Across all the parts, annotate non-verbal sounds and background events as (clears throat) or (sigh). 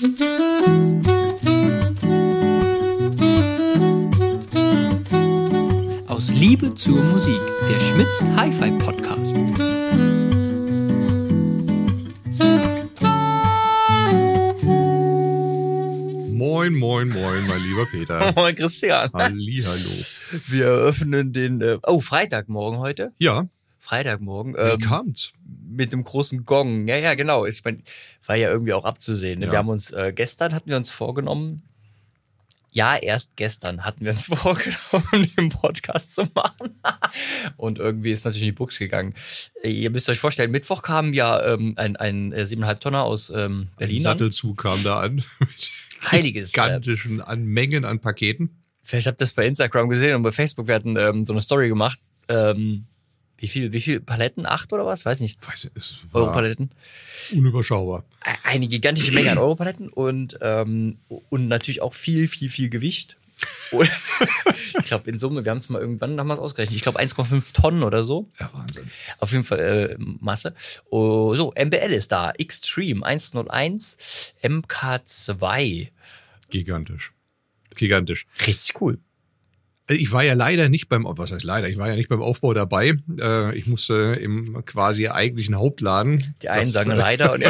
Aus Liebe zur Musik, der Schmitz Hi-Fi Podcast. Moin, moin, moin, mein lieber Peter. (laughs) Moin Christian. Hallihallo. Wir eröffnen den, äh, oh, Freitagmorgen heute. Ja, Freitagmorgen. wie Ähm, kam's? Mit dem großen Gong. Ja, ja, genau. Ich mein, war ja irgendwie auch abzusehen. Ne? Ja. Wir haben uns, äh, gestern hatten wir uns vorgenommen, ja, erst gestern hatten wir uns (laughs) vorgenommen, den Podcast zu machen. (laughs) Und irgendwie ist natürlich in die Buchs gegangen. Äh, Ihr müsst euch vorstellen, Mittwoch kam ja ähm, ein, ein äh, 7,5 Tonner aus ähm, Ein Berlin. an. Sattelzug kam da an. (laughs) Mit Heiliges. Äh, gigantischen an Mengen an Paketen. vielleicht habt ihr das bei Instagram gesehen und bei Facebook. Wir hatten ähm, so eine Story gemacht. Ähm, wie viel, wie viel Paletten? Acht oder was? Weiß nicht. Weiß nicht, Europaletten. unüberschaubar. eine gigantische Menge an Europaletten und, ähm, und natürlich auch viel, viel, viel Gewicht. (laughs) Ich glaube, in Summe, wir haben es mal irgendwann haben wir es ausgerechnet. Ich glaube 1,5 Tonnen oder so. Ja, Wahnsinn. Auf jeden Fall äh, Masse. Oh, so, MBL ist da. Extreme 101 MK2. Gigantisch. Gigantisch. Richtig cool. Ich war ja leider nicht beim, was heißt leider, ich war ja nicht beim Aufbau dabei. Äh, Ich musste im quasi eigentlichen Hauptladen. Die einen das, sagen (laughs) leider und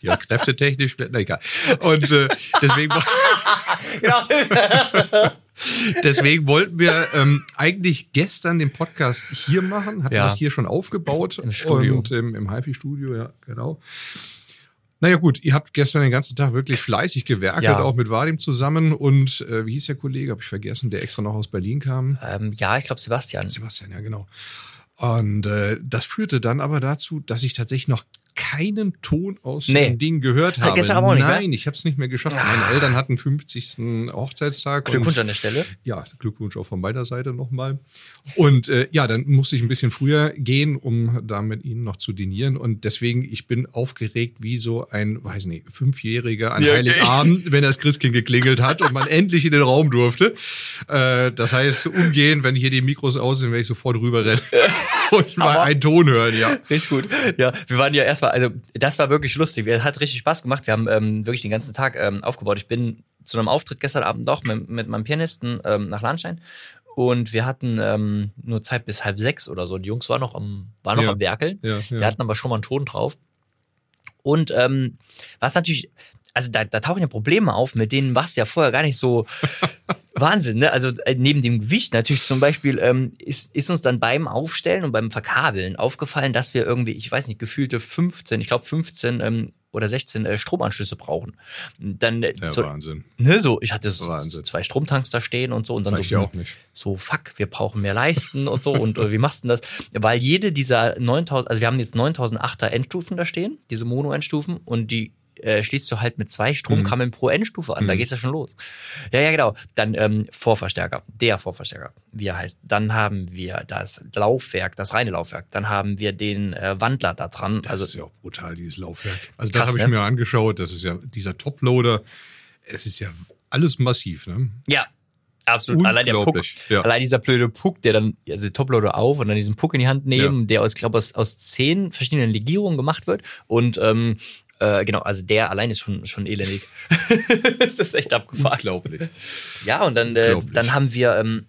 ja, kräftetechnisch, na egal. Und äh, deswegen, genau. (laughs) deswegen wollten wir ähm, eigentlich gestern den Podcast hier machen, hatten Ja. das hier schon aufgebaut. Im Studio. Und im, im HiFi-Studio, ja, genau. Naja gut, ihr habt gestern den ganzen Tag wirklich fleißig gewerkelt, Ja. auch mit Vadim zusammen. Und äh, wie hieß der Kollege, habe ich vergessen, der extra noch aus Berlin kam? ähm, ja, ich glaube Sebastian. Sebastian, ja genau. Und äh, das führte dann aber dazu, dass ich tatsächlich noch keinen Ton aus Nee. dem Ding gehört habe. gestern aber auch nicht, Nein, ich habe es nicht mehr geschafft. Ah. Meine Eltern hatten 50. Hochzeitstag. Glückwunsch und, an der Stelle. Ja, Glückwunsch auch von meiner Seite nochmal. Und äh, ja, dann musste ich ein bisschen früher gehen, um da mit ihnen noch zu dinieren. Und deswegen, ich bin aufgeregt wie so ein, weiß nicht, Fünfjähriger an Ja, okay. Heiligabend, wenn das Christkind geklingelt hat und man (laughs) endlich in den Raum durfte. Äh, das heißt, umgehen, wenn hier die Mikros aus sind, werde ich sofort rüberrennen (laughs) und mal einen Ton hören, ja. Richtig gut. Ja, wir waren ja erstmal, also das war wirklich lustig. Es hat richtig Spaß gemacht. Wir haben ähm, wirklich den ganzen Tag ähm, aufgebaut. Ich bin zu einem Auftritt gestern Abend noch mit, mit meinem Pianisten ähm, nach Lahnstein und wir hatten ähm, nur Zeit bis halb sechs oder so. Die Jungs waren noch am, waren noch Ja. am Werkeln. Ja, ja. Wir hatten aber schon mal einen Ton drauf. Und ähm, was natürlich, also da, da tauchen ja Probleme auf, mit denen war es ja vorher gar nicht so (laughs) Wahnsinn, ne? Also äh, neben dem Gewicht natürlich zum Beispiel ähm, ist, ist uns dann beim Aufstellen und beim Verkabeln aufgefallen, dass wir irgendwie, ich weiß nicht, gefühlte 15, ich glaube 15 ähm, oder 16 äh, Stromanschlüsse brauchen. Dann äh, ja, so, Wahnsinn. ne, so, ich hatte so, so zwei Stromtanks da stehen und so und dann Reicht so, nicht. so, fuck, wir brauchen mehr Leisten und so. Und äh, wie machst du das? Weil jede dieser 9000, also wir haben jetzt 9008er Endstufen da stehen, diese Mono-Endstufen, und die äh, schließt du halt mit zwei Stromkammeln pro Endstufe an. Da Mhm. geht's ja schon los. Ja, ja, genau. Dann ähm, Vorverstärker, der Vorverstärker, wie er heißt. Dann haben wir das Laufwerk, das reine Laufwerk. Dann haben wir den äh, Wandler da dran. Das also ist ja auch brutal, dieses Laufwerk. Also das Krass, habe ich ne? mir angeschaut. Das ist ja dieser Toploader. Es ist ja alles massiv, ne? ja, absolut. Allein der Puck. Ja. Allein dieser blöde Puck, der dann, also Toploader auf und dann diesen Puck in die Hand nehmen, der aus, glaube aus, aus zehn verschiedenen Legierungen gemacht wird. Und ähm, äh, genau, also der allein ist schon, schon elendig. (laughs) das ist echt abgefahren. Unglaublich. Ja, und dann, äh, dann haben wir, ähm,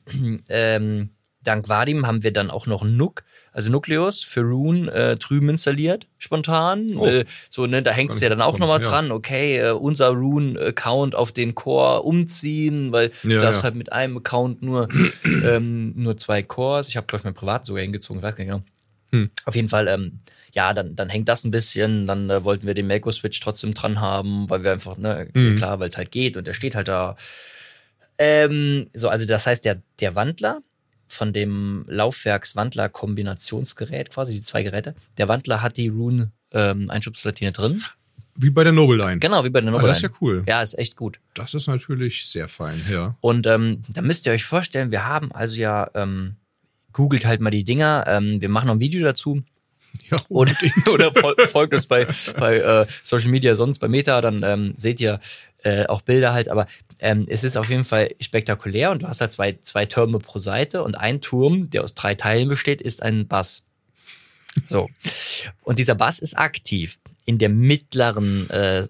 ähm, dank Vadim haben wir dann auch noch Nuke, also Nucleus für Rune äh, drüben installiert, spontan. Oh. Äh, so, ne, da hängst du ja dann auch nochmal ja. dran, okay, äh, unser Rune-Account auf den Core umziehen, weil Ja, das ja. halt mit einem Account nur, ähm, nur zwei Cores. Ich habe, glaube ich, mein Privat sogar hingezogen, ich weiß gar nicht genau. Hm. Auf jeden Fall, ähm, ja, dann, dann hängt das ein bisschen. Dann äh, wollten wir den Melco-Switch trotzdem dran haben, weil wir einfach, ne, Mhm. klar, weil es halt geht und der steht halt da. Ähm, so, also das heißt, der, der Wandler von dem Laufwerkswandler-Kombinationsgerät, quasi die zwei Geräte, der Wandler hat die Rune-Einschubsplatine drin. Wie bei der Noble Line. Genau, wie bei der Ah, Noble. das ist ja cool. ja, ist echt gut. Das ist natürlich sehr fein, ja. Und ähm, da müsst ihr euch vorstellen, wir haben also ja, ähm, googelt halt mal die Dinger, ähm, wir machen noch ein Video dazu. Ja, (laughs) Oder, (laughs) oder fol folgt uns bei, bei äh, Social Media sonst bei Meta, dann ähm, seht ihr äh, auch Bilder halt, aber ähm, es ist auf jeden Fall spektakulär und du hast halt zwei, zwei Türme pro Seite und ein Turm, der aus drei Teilen besteht, ist ein Bass. So. Und dieser Bass ist aktiv. in der mittleren äh,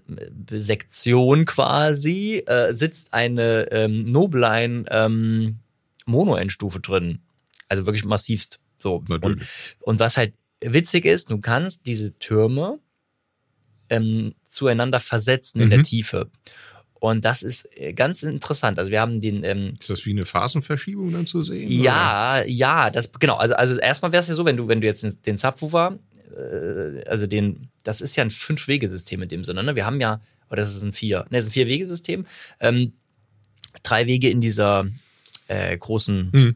Sektion quasi äh, sitzt eine ähm, Nobline ähm, Mono-Endstufe drin. Also wirklich massivst. So. Und, Natürlich. und was halt witzig ist, du kannst diese Türme ähm, zueinander versetzen in Mhm. der Tiefe. Und das ist äh, ganz interessant. Also wir haben den, ähm, Ist das wie eine Phasenverschiebung dann zu sehen? ja, ja, das genau. Also, also erstmal wäre es ja so, wenn du, wenn du jetzt den, den Subwoofer, äh, also den, das ist ja ein Fünf-Wege-System in dem Sinne. Ne? Wir haben ja, oder das ist ein Vier, ne, das ist ein Vier-Wege-System. Ähm, drei Wege in dieser äh, großen Hm.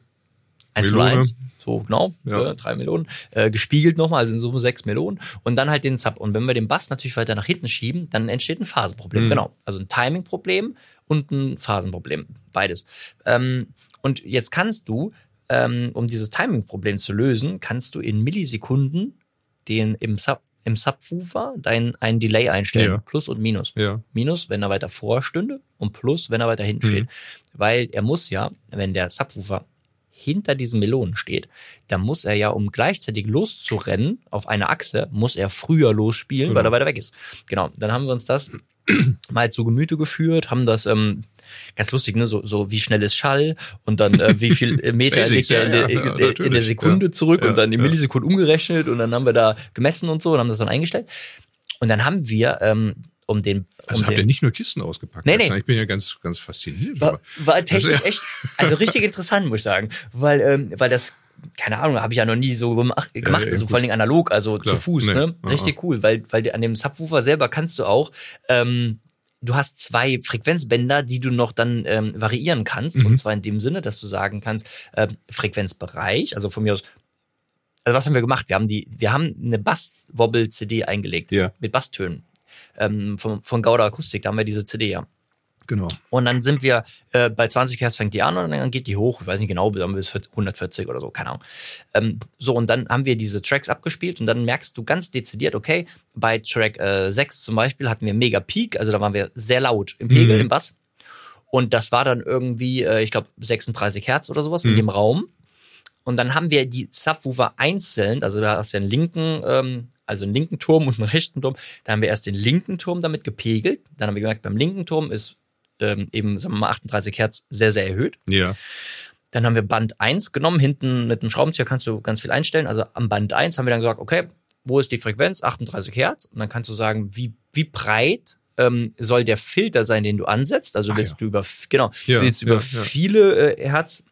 1 zu Melone. 1, so genau, Ja. äh, drei Melonen, äh, gespiegelt nochmal, also in Summe sechs Melonen und dann halt den Sub. Und wenn wir den Bass natürlich weiter nach hinten schieben, dann entsteht ein Phasenproblem, Mhm. genau. Also ein Timing-Problem und ein Phasenproblem, beides. Ähm, und jetzt kannst du, ähm, um dieses Timing-Problem zu lösen, kannst du in Millisekunden den im Sub im Subwoofer dein ein Delay einstellen, Ja. Plus und Minus. Ja. Minus, wenn er weiter vorstünde und Plus, wenn er weiter hinten Mhm. steht. Weil er muss ja, wenn der Subwoofer hinter diesen Melonen steht, dann muss er ja, um gleichzeitig loszurennen auf eine Achse, muss er früher losspielen, weil Genau. er weiter weg ist. Genau, dann haben wir uns das (clears throat) mal zu Gemüte geführt, haben das ähm, ganz lustig, ne? so, so wie schnell ist Schall und dann äh, wie viel äh, (laughs) Meter Basics, liegt er in, ja, der- ja, in, in der Sekunde zurück Ja, und dann die ja. Millisekunden umgerechnet und dann haben wir da gemessen und so und haben das dann eingestellt. Und dann haben wir ähm, um den Also um habt den, ihr nicht nur Kisten ausgepackt. Nee, Das- nee. Ich bin ja ganz, ganz fasziniert. war, war technisch Also, ja. echt, also richtig (laughs) interessant, muss ich sagen. Weil, ähm, weil das, keine Ahnung, habe ich ja noch nie so gemacht, gemacht ja, so gut. vor allen Dingen analog, also Klar, zu Fuß, nee, ne? ah, Richtig cool, weil, weil an dem Subwoofer selber kannst du auch, ähm, du hast zwei Frequenzbänder, die du noch dann ähm, variieren kannst. Mhm. Und zwar in dem Sinne, dass du sagen kannst, ähm, Frequenzbereich, also von mir aus, also was haben wir gemacht? Wir haben die, wir haben eine Bass-Wobble-CD eingelegt Ja. mit Basstönen. Ähm, von, von Gauda Akustik, da haben wir diese CD ja. Genau. Und dann sind wir äh, bei 20 Hertz fängt die an und dann geht die hoch. Ich weiß nicht genau, dann bis 140 oder so, keine Ahnung. Ähm, so, und dann haben wir diese Tracks abgespielt und dann merkst du ganz dezidiert, okay, bei Track äh, 6 zum Beispiel hatten wir mega Peak, also da waren wir sehr laut im Pegel, Mhm. im Bass. Und das war dann irgendwie, äh, ich glaube, 36 Hertz oder sowas in Mhm. dem Raum. Und dann haben wir die Subwoofer einzeln, also du hast ja einen linken, ähm, also einen linken Turm und einen rechten Turm. Da haben wir erst den linken Turm damit gepegelt. Dann haben wir gemerkt, beim linken Turm ist ähm, eben, sagen wir mal, 38 Hertz sehr, sehr erhöht. Ja. Dann haben wir Band 1 genommen. Hinten mit dem Schraubenzieher kannst du ganz viel einstellen. Also am Band 1 haben wir dann gesagt, okay, wo ist die Frequenz? 38 Hertz. Und dann kannst du sagen, wie, wie breit ähm, soll der Filter sein, den du ansetzt? Also Ah, willst ja. du über, genau, Ja, willst du über ja. viele äh, Hertz,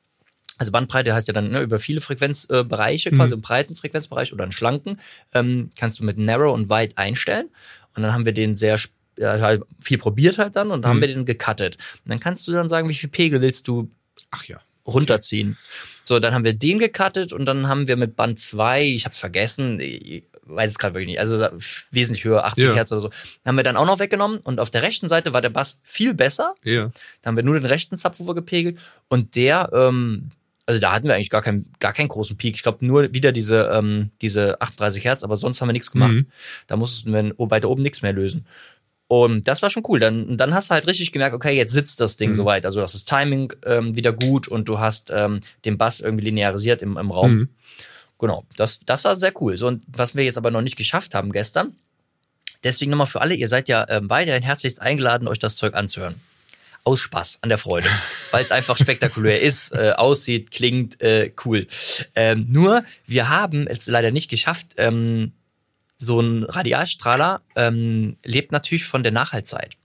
also Bandbreite heißt ja dann ne, über viele Frequenzbereiche, äh, quasi Mhm. einen breiten Frequenzbereich oder einen schlanken, ähm, kannst du mit Narrow und Wide einstellen. Und dann haben wir den sehr ja, halt viel probiert halt dann und dann haben Mhm. wir den gecuttet. Und dann kannst du dann sagen, wie viel Pegel willst du Ach ja. runterziehen. So, dann haben wir den gecuttet und dann haben wir mit Band 2, ich hab's vergessen, ich weiß es gerade wirklich nicht, also wesentlich höher, 80 Ja. Hertz oder so, haben wir dann auch noch weggenommen und auf der rechten Seite war der Bass viel besser. Ja. Da haben wir nur den rechten Subwoofer gepegelt und der, ähm, also da hatten wir eigentlich gar keinen, gar keinen großen Peak. Ich glaube nur wieder diese, ähm, diese 38 Hertz, aber sonst haben wir nichts gemacht. Mhm. Da mussten wir weiter oben nichts mehr lösen. Und das war schon cool. Dann, dann hast du halt richtig gemerkt, okay, jetzt sitzt das Ding Mhm. soweit. Also das ist Timing ähm, wieder gut und du hast ähm, den Bass irgendwie linearisiert im, im Raum. Mhm. Genau, das, das war sehr cool. So, und was wir jetzt aber noch nicht geschafft haben gestern, deswegen nochmal für alle, ihr seid ja ähm, weiterhin herzlichst eingeladen, euch das Zeug anzuhören. Aus Spaß, an der Freude, weil es einfach spektakulär ist, äh, aussieht, klingt äh, cool. Ähm, nur, wir haben es leider nicht geschafft, ähm, so ein Radialstrahler ähm, lebt natürlich von der Nachhaltzeit.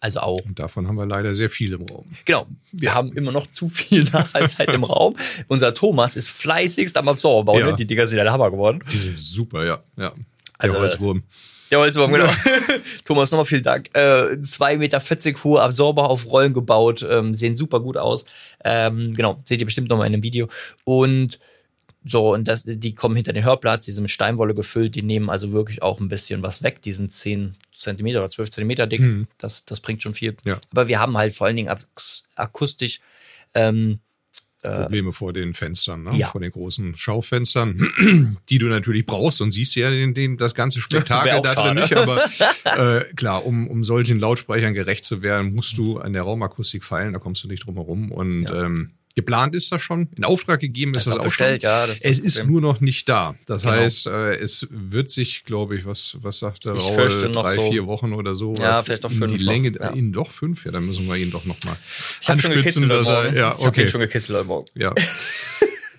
Also auch Und davon haben wir leider sehr viel im Raum. Genau. Wir haben immer noch zu viel (laughs) Nachhaltigkeit im Raum. Unser Thomas ist fleißigst am Absorber. Ja. Ne? Die Dinger sind ja der Hammer geworden. Die sind super, ja. ja. Der Also, Holzwurm. Der Holzwurm, genau. (laughs) Thomas, nochmal vielen Dank. Äh, 2,40 Meter hohe Absorber auf Rollen gebaut. Ähm, sehen super gut aus. Ähm, genau, seht ihr bestimmt nochmal in einem Video. Und so, und das, die kommen hinter den Hörplatz, die sind mit Steinwolle gefüllt, die nehmen also wirklich auch ein bisschen was weg. Die sind 10 Zentimeter oder 12 Zentimeter dick. Mhm. Das, das bringt schon viel. Ja. Aber wir haben halt vor allen Dingen ak akustisch ähm, äh, Probleme vor den Fenstern, ne? ja. vor den großen Schaufenstern, (clears throat) die du natürlich brauchst und siehst ja den, den, das ganze Spektakel da drin nicht. Aber (laughs) äh, klar, um, um solchen Lautsprechern gerecht zu werden, musst du an der Raumakustik feilen, da kommst du nicht drum herum. Und Ja. ähm, Geplant ist das schon, in Auftrag gegeben ist Das das, auch bestellt, schon. ja. Das Es ist nur noch nicht da. Das Genau. heißt, äh, es wird sich, glaube ich, was, was sagt der noch drei, so- vier Wochen oder so. Ja, vielleicht in fünf Die noch, Länge, ja. ihn doch fünf, ja, dann müssen wir ihn doch noch mal Ich habe schon anspitzen, gekitzelt dass er, ja, Ich habe okay. ihn schon gekitzelt heute Morgen. Ja. (laughs)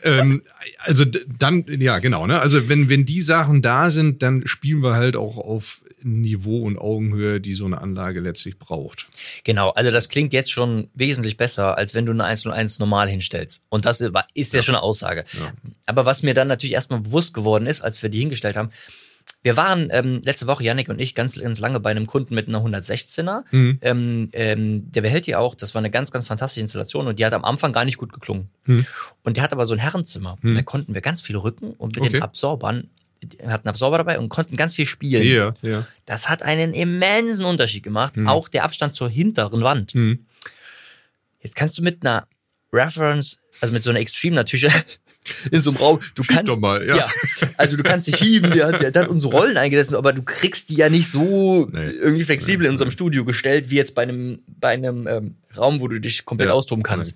ähm, also dann, ja, genau, ne? Also wenn, wenn die Sachen da sind, dann spielen wir halt auch auf Niveau und Augenhöhe, die so eine Anlage letztlich braucht. Genau, also das klingt jetzt schon wesentlich besser, als wenn du eine 101 normal hinstellst. Und das ist ist ja, schon eine Aussage. Ja. Aber was mir dann natürlich erstmal bewusst geworden ist, als wir die hingestellt haben, wir waren ähm, letzte Woche, Yannick und ich, ganz, ganz lange bei einem Kunden mit einer 116er. Mhm. Ähm, ähm, der behält die auch. Das war eine ganz, ganz fantastische Installation und die hat am Anfang gar nicht gut geklungen. Hm. Und der hat aber so ein Herrenzimmer. Hm. Da konnten wir ganz viel rücken und mit Okay. den Absorbern, hatten Absorber dabei und konnten ganz viel spielen. Ja, ja. Das hat einen immensen Unterschied gemacht. Hm. Auch der Abstand zur hinteren Wand. Mhm. Jetzt kannst du mit einer Reference, also mit so einer Extreme natürlich in so einem Raum, du Schieb kannst mal, ja. also du kannst dich schieben, der, hat- der, der hat unsere Rollen eingesetzt, aber du kriegst die ja nicht so Nee. irgendwie flexibel Nee, in unserem Studio gestellt, wie jetzt bei einem bei einem ähm, Raum, wo du dich komplett Ja. austoben kannst.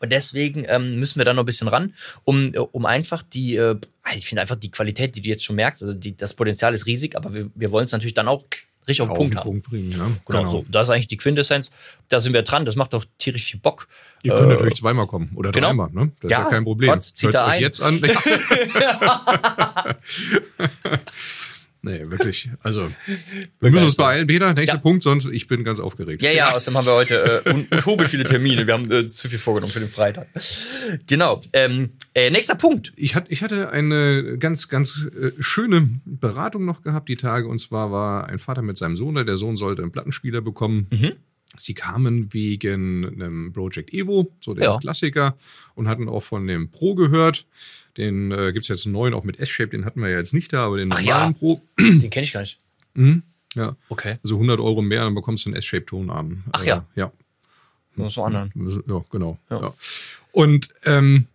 Und deswegen ähm, müssen wir da noch ein bisschen ran, um, äh, um einfach die, äh, ich finde einfach die Qualität, die du jetzt schon merkst, also die, das Potenzial ist riesig, aber wir, wir wollen es natürlich dann auch richtig auf den Punkt haben. Punkt bringen, ja. Genau, so. Das ist eigentlich die Quintessenz. Da sind wir dran. Das macht doch tierisch viel Bock. Ihr könnt Äh, natürlich zweimal kommen oder genau. dreimal, ne? Das Ja, ist ja kein Problem. Gott, zieht Hört's da euch ein. jetzt an. (laughs) (laughs) (laughs) nee, wirklich. Also, (laughs) wir müssen uns beeilen, Peter. Nächster Ja. Punkt, sonst ich bin ganz aufgeregt. Ja, ja, außerdem haben wir heute äh, utopisch (laughs) viele Termine. Wir haben äh, zu viel vorgenommen für den Freitag. Genau. Ähm, äh, nächster Punkt. Ich, hat, ich hatte eine ganz, ganz äh, schöne Beratung noch gehabt, die Tage. Und zwar war ein Vater mit seinem Sohn da. Der Sohn sollte einen Plattenspieler bekommen. Mhm. Sie kamen wegen einem Project Evo, so der Ja. Klassiker, und hatten auch von dem Pro gehört. Den äh, gibt's jetzt einen neuen, auch mit S-Shape, den hatten wir ja jetzt nicht da, aber den Ach normalen ja. Pro. Den kenne ich gar nicht. Mhm. Ja, Okay. also 100 Euro mehr, dann bekommst du einen S-Shape-Tonarm. Ach ja. Äh, ja. Muss man anderen. Ja, genau. Ja. Ja. Und ähm,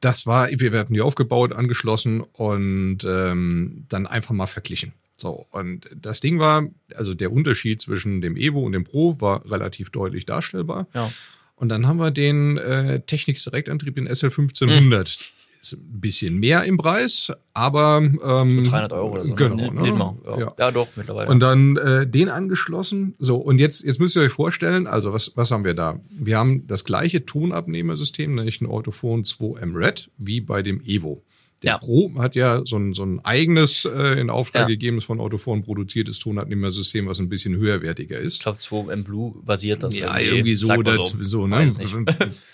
das war, wir hatten die aufgebaut, angeschlossen und ähm, dann einfach mal verglichen. So, und das Ding war, also der Unterschied zwischen dem Evo und dem Pro war relativ deutlich darstellbar. Ja. Und dann haben wir den äh, Technics Direktantrieb, den SL1500. Ist ein bisschen mehr im Preis, aber ähm, 300 Euro oder so. Genau. Ne? Ne? Nicht mal. Ja. Ja. ja, doch, mittlerweile. Und dann äh, den angeschlossen. So, und jetzt, jetzt müsst ihr euch vorstellen, also was, was haben wir da? Wir haben das gleiche Tonabnehmersystem, nämlich ein Autophon 2M Red, wie bei dem Evo. Ja. Pro hat ja so ein, so ein eigenes äh, in Auftrag Ja. gegebenes von Autophon produziertes Tonabnehmersystem, was ein bisschen höherwertiger ist. ich glaube, 2 M Blue basiert das. Ja, irgendwie so, Sag mal das, so, ne?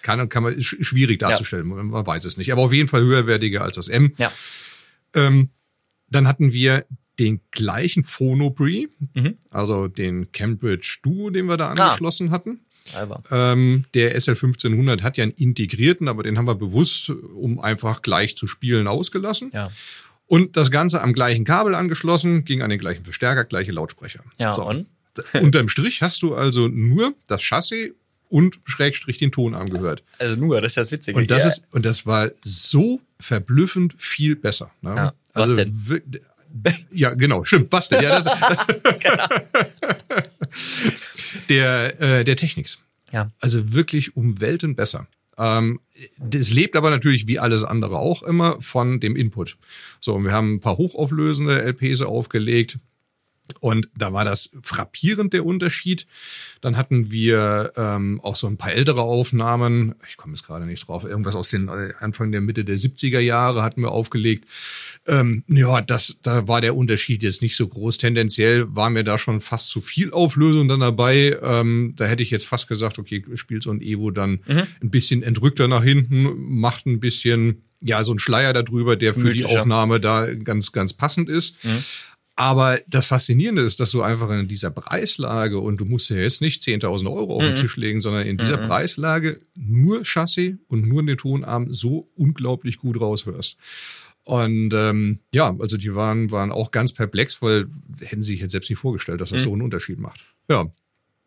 Kann, kann man, ist schwierig darzustellen, man, man weiß es nicht. Aber auf jeden Fall höherwertiger als das M. Ja. Ähm, dann hatten wir den gleichen Phonobri, Mhm. also den Cambridge Duo, den wir da Ah. angeschlossen hatten. Ähm, der SL1500 hat ja einen integrierten, aber den haben wir bewusst, um einfach gleich zu spielen, ausgelassen. Ja. Und das Ganze am gleichen Kabel angeschlossen, ging an den gleichen Verstärker, gleiche Lautsprecher. Ja, So. und? Unterm Strich hast du also nur das Chassis und Schrägstrich den Tonarm gehört. Also nur, das ist das Witzige. Und das ja. ist, und das war so verblüffend viel besser. Ne? Ja. Was also, denn? Ja, genau, stimmt. Was denn? Ja, das, (laughs) Genau. der, äh, der Technics. Ja. Also wirklich um Welten besser. Ähm, das lebt aber natürlich wie alles andere auch immer von dem Input. So, und wir haben ein paar hochauflösende LPs aufgelegt. Und da war das frappierend der Unterschied. Dann hatten wir ähm, auch so ein paar ältere Aufnahmen. Ich komme jetzt gerade nicht drauf. Irgendwas aus den äh, Anfang der Mitte der 70er Jahre hatten wir aufgelegt. Ähm, ja, das, da war der Unterschied jetzt nicht so groß. Tendenziell war mir da schon fast zu viel Auflösung dann dabei. Ähm, da hätte ich jetzt fast gesagt, okay, spielt so ein Evo dann Mhm. ein bisschen entrückter nach hinten, macht ein bisschen, ja, so ein Schleier darüber, der für die Gemütlicher. Aufnahme da ganz, ganz passend ist. Mhm. Aber das Faszinierende ist, dass du einfach in dieser Preislage und du musst ja jetzt nicht 10.000 Euro auf den Mhm. Tisch legen, sondern in dieser Mhm. Preislage nur Chassis und nur den Tonarm so unglaublich gut raushörst. Und ähm, ja, also die waren, waren auch ganz perplex, weil hätten sie sich jetzt selbst nicht vorgestellt, dass das Mhm. so einen Unterschied macht. Ja,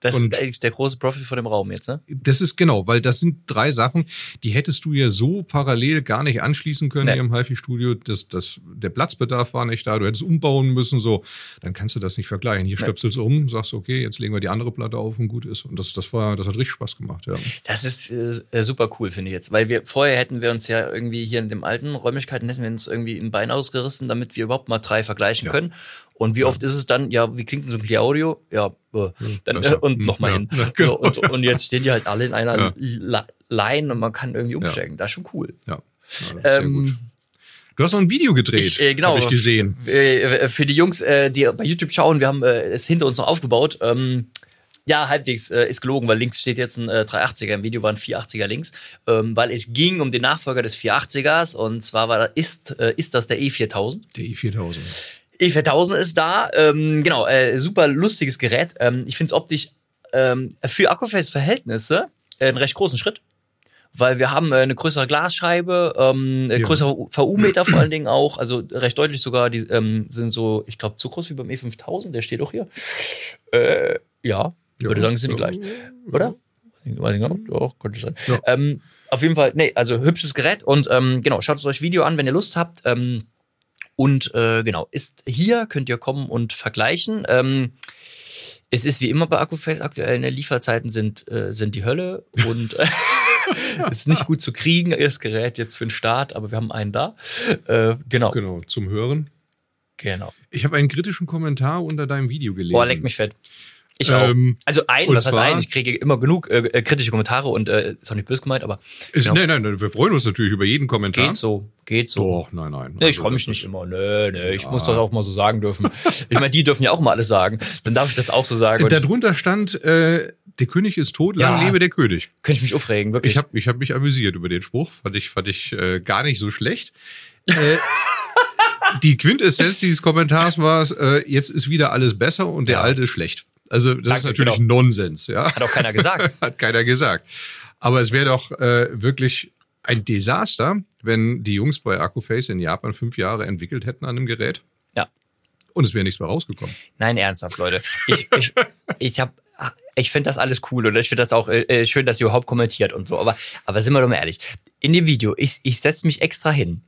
Das Und- ist eigentlich der große Profit von dem Raum jetzt, ne? Das ist genau, weil das sind drei Sachen, die hättest du ja so parallel gar nicht anschließen können Nee. hier im HiFi-Studio. Das, das, der Platzbedarf war nicht da, du hättest umbauen müssen, so. Dann kannst du das nicht vergleichen. Hier Nee. stöpselst du um, sagst, okay, jetzt legen wir die andere Platte auf und gut ist. Und das, das war, das hat richtig Spaß gemacht, ja. Das ist äh, super cool, finde ich jetzt. Weil wir vorher hätten wir uns ja irgendwie hier in den alten Räumlichkeiten hätten wir uns irgendwie ein Bein ausgerissen, damit wir überhaupt mal drei vergleichen Ja. können. Und wie oft ist es dann, ja, wie klingt denn so ein Audio? Ja, äh, dann, äh, und Hm, nochmal hin. (laughs) Genau. und, und jetzt stehen die halt alle in einer Line und man kann irgendwie umsteigen. Das ist schon cool. Ja, sehr gut. Ähm, Du hast noch ein Video gedreht, ich, äh, genau. ich gesehen. äh, für die Jungs, äh, die bei YouTube schauen, wir haben äh, es hinter uns noch aufgebaut. Ähm, ja, halbwegs äh, ist gelogen, weil links steht jetzt ein äh, 380er. Im Video waren 480er links, ähm, weil es ging um den Nachfolger des 480ers und zwar war da, ist, äh, ist das der E4000. Der i4000. E4000 ist da, ähm, genau, äh, super lustiges Gerät. Ähm, ich finde es optisch ähm, für Akkuface-Verhältnisse äh, einen recht großen Schritt. Weil wir haben äh, eine größere Glasscheibe, ähm, äh, Ja. größere VU-Meter vor allen Dingen auch, also recht deutlich sogar, die ähm, sind so, ich glaube, so groß wie beim E5000, der steht auch hier. Äh, ja, würde sagen, sind die gleich, oder? Genau, doch, könnte sein. Ja. Ähm, auf jeden Fall, nee, also hübsches Gerät und ähm, genau, schaut euch Video an, wenn ihr Lust habt. Ähm, und äh, genau, ist hier, könnt ihr kommen und vergleichen. Ähm, es ist wie immer bei Akkuface aktuell, ne, Lieferzeiten sind, äh, sind die Hölle und äh, es (laughs) (laughs) ist nicht gut zu kriegen, das Gerät jetzt für den Start, aber wir haben einen da. Äh, genau, Genau, zum Hören. genau. Ich habe einen kritischen Kommentar unter deinem Video gelesen. Boah, leck mich fett. Ich auch. Ähm, Also ein, was heißt ein? Ich kriege immer genug äh, äh, kritische Kommentare und äh, ist auch nicht böse gemeint, aber ist, genau. Nein, nein, nein, wir freuen uns natürlich über jeden Kommentar. geht so, geht so. Doch, nein, nein. Nee, ich Also, freue mich nicht immer. Nee, nee, ich Ja. muss das auch mal so sagen dürfen. Ich meine, die dürfen ja auch mal alles sagen. Dann darf ich das auch so sagen. Und Darunter stand, äh, der König ist tot, lang Ja. lebe der König. könnte ich mich aufregen, wirklich. Ich habe ich hab mich amüsiert über den Spruch, fand ich, fand ich äh, gar nicht so schlecht. Äh, (laughs) die Quintessenz dieses Kommentars war, äh, jetzt ist wieder alles besser und der Ja. alte ist schlecht. Also das ist Danke, natürlich genau. Nonsens, ja. Hat auch keiner gesagt. (laughs) Hat keiner gesagt. Aber es wäre doch äh, wirklich ein Desaster, wenn die Jungs bei Akkuface in Japan fünf Jahre entwickelt hätten an einem Gerät. Ja. Und es wäre nichts mehr rausgekommen. Nein, ernsthaft, Leute. Ich, ich, (laughs) ich habe ich finde das alles cool und ich finde das auch äh, äh, schön, dass ihr überhaupt kommentiert und so. Aber, aber sind wir doch mal ehrlich. In dem Video, ich, ich setze mich extra hin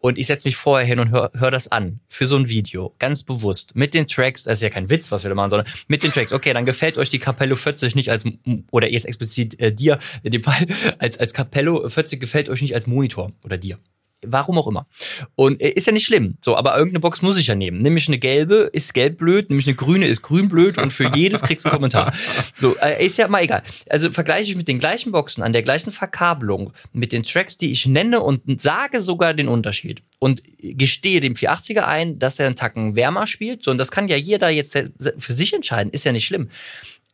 und ich setze mich vorher hin und hör, hör das an für so ein Video, ganz bewusst. Mit den Tracks, das ist ja kein Witz, was wir da machen, sondern mit den Tracks. Okay, dann gefällt euch die Capello 40 nicht als, oder jetzt explizit äh, dir, in dem Fall, als, als Capello 40 gefällt euch nicht als Monitor oder dir. Warum auch immer. Und äh, ist ja nicht schlimm. So, aber irgendeine Box muss ich ja nehmen. Nämlich eine gelbe ist gelb blöd, nämlich eine grüne ist grün blöd und für jedes kriegst du einen Kommentar. So, äh, ist ja mal egal. Also vergleiche ich mit den gleichen Boxen an der gleichen Verkabelung mit den Tracks, die ich nenne und sage sogar den Unterschied und gestehe dem 480er ein, dass er einen Tacken wärmer spielt. So, und das kann ja jeder jetzt für sich entscheiden. Ist ja nicht schlimm.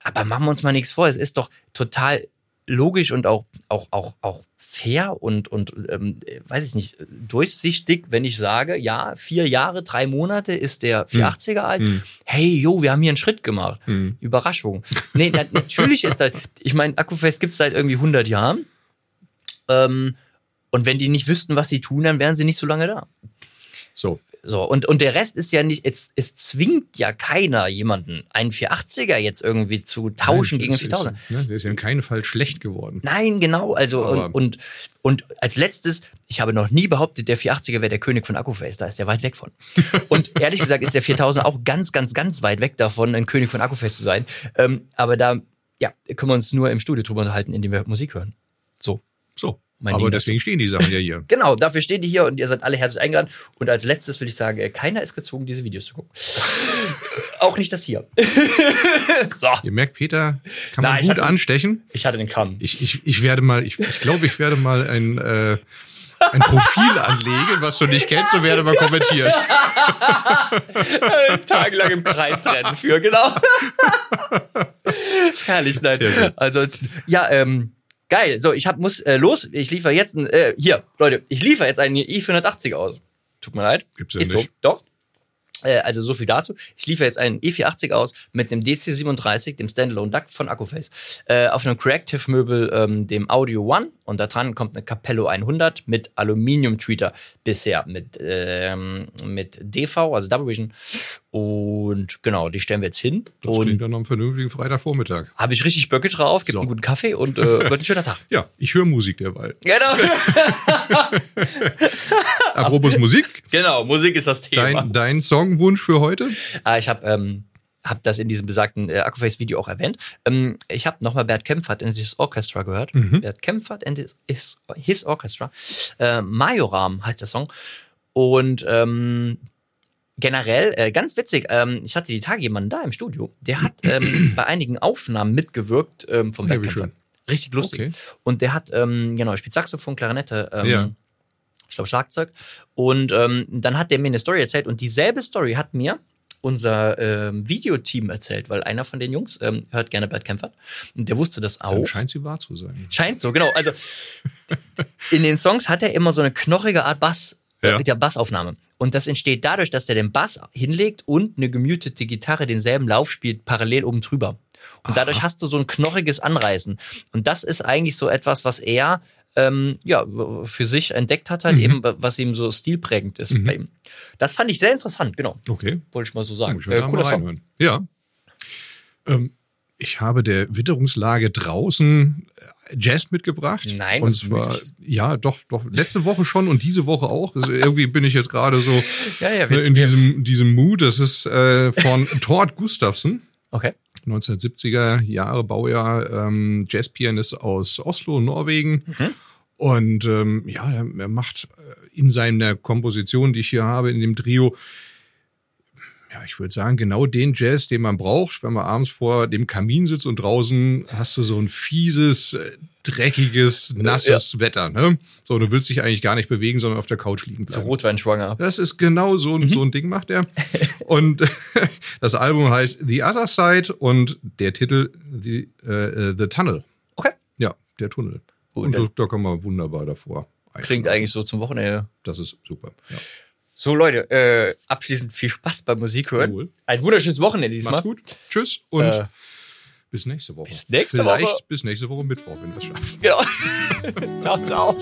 Aber machen wir uns mal nichts vor. Es ist doch total logisch und auch, auch, auch, auch fair und, und ähm, weiß ich nicht, durchsichtig, wenn ich sage, ja, vier Jahre, drei Monate ist der 480er alt. Hm. Hey, jo, wir haben hier einen Schritt gemacht. Hm. Überraschung. Nee, na, natürlich ist das, ich meine, Akkufest gibt es seit irgendwie 100 Jahren. Ähm, und wenn die nicht wüssten, was sie tun, dann wären sie nicht so lange da. So. So, und, und der Rest ist ja nicht, es, es zwingt ja keiner jemanden, einen 480er jetzt irgendwie zu tauschen Nein, gegen das einen ist- 4000. Ja, der ist ja in keinem Fall schlecht geworden. Nein, genau. Also und, und, und als letztes, ich habe noch nie behauptet, der 480er wäre der König von Akkuface. Da ist der weit weg von. (laughs) Und ehrlich gesagt ist der 4000 auch ganz, ganz, ganz weit weg davon, ein König von Akkuface zu sein. Ähm, aber da, ja, können wir uns nur im Studio drüber unterhalten, indem wir Musik hören. So. So. Mein Aber Ding deswegen stehen die Sachen ja hier. (laughs) Genau, dafür steht ihr hier und ihr seid alle herzlich eingeladen. Und als letztes will ich sagen, äh, keiner ist gezwungen, diese Videos zu gucken. (laughs) auch nicht das hier. (laughs) so. Ihr merkt, Peter kann man Na, ich gut hatte- anstechen. Ich hatte den Kamm. Ich, ich, ich werde mal, ich, ich glaube, ich werde mal ein, äh, ein Profil anlegen, was du nicht kennst und werde mal kommentieren. tagelang im Kreis rennen für, genau. Herrlich, nein. Ansonsten, ja, ähm, geil. So, ich hab, muss äh, los. Ich liefere jetzt ein, äh, hier, Leute, ich liefere jetzt einen i480 aus. Tut mir leid. Gibt's ja Ist nicht. so, doch. Äh, also so viel dazu. Ich liefere jetzt einen E480 aus mit dem DC37, dem Standalone DUC von Accuface, äh, auf einem Creative-Möbel, ähm, dem Audio One und da dran kommt eine Capello 100 mit Aluminium-Tweeter bisher mit, ähm, mit DV, also Double Vision und genau, die stellen wir jetzt hin. Das und klingt dann am vernünftigen Freitagvormittag. habe ich richtig Böcke drauf, gibt So. einen guten Kaffee und äh, (laughs) wird ein schöner Tag. Ja, ich höre Musik derweil. Genau. (laughs) Apropos Musik, genau, Musik ist das Thema. dein, dein Songwunsch für heute? Ah, ich habe ähm, hab das in diesem besagten äh, Akkuface-Video auch erwähnt. Ähm, ich habe nochmal Bert Kempfert in His Orchestra gehört. Mhm. Bert Kempfert and His, his, Orchestra. Äh, Majoram heißt der Song. Und ähm, generell, äh, ganz witzig, ähm, ich hatte die Tage jemanden da im Studio, der hat ähm, (clears throat) bei einigen Aufnahmen mitgewirkt ähm, vom Ja. Richtig lustig. Okay. Und der hat, ähm, genau, er spielt Saxophon, Klarinette, ähm, Ja. Ich glaube Schlagzeug. Und ähm, dann hat der mir eine Story erzählt und dieselbe Story hat mir unser ähm, Videoteam erzählt, weil einer von den Jungs ähm, hört gerne Bad Kempfert und der wusste das auch. Dann scheint sie wahr zu sein. Scheint so, genau. Also (laughs) in den Songs hat er immer so eine knorrige Art Bass äh, Ja. mit der Bassaufnahme. Und das entsteht dadurch, dass er den Bass hinlegt und eine gemutete Gitarre denselben Lauf spielt, parallel oben drüber. Und dadurch Aha. hast du so ein knorriges Anreißen. Und das ist eigentlich so etwas, was er ähm, ja, für sich entdeckt hat, halt Mhm. eben, was ihm so stilprägend ist Mhm. bei ihm. Das fand ich sehr interessant, genau. Okay. Wollte ich mal so sagen. Ich Äh, cooler Song. Ja. Ähm, ich habe der Witterungslage draußen äh, Jazz mitgebracht. Nein, und das ist zwar, ja, doch, doch, letzte Woche schon und diese Woche auch. Also irgendwie bin ich jetzt gerade so (laughs) Ja, ja, wir, in diesem, diesem Mood. Das ist äh, von (laughs) Thord Gustafsson. okay. 1970er Jahre Baujahr, ähm, Jazzpianist aus Oslo, Norwegen. Mhm. Und ähm, ja, er, macht äh, in seiner Komposition, die ich hier habe, in dem Trio, ich würde sagen, genau den Jazz, den man braucht, wenn man abends vor dem Kamin sitzt und draußen hast du so ein fieses, äh, dreckiges, nasses Wetter. Ne? So, du willst dich eigentlich gar nicht bewegen, sondern auf der Couch liegen So bleiben. Rotwein schwanger. Das ist genau so, ein so ein Ding macht er. (laughs) Und (laughs) das Album heißt The Other Side und der Titel The, äh, The Tunnel. Okay. Ja, der Tunnel. Und dann da, da kann man wunderbar davor. klingt eigentlich so zum Wochenende. Das ist super. Ja. So, Leute, äh, abschließend viel Spaß beim Musik hören. Cool. Ein wunderschönes Wochenende diesmal. Macht's gut. Tschüss und Äh, bis nächste Woche. bis nächste Vielleicht Woche. bis nächste Woche Mittwoch, wenn wir es schaffen. genau. (laughs) ciao, ciao.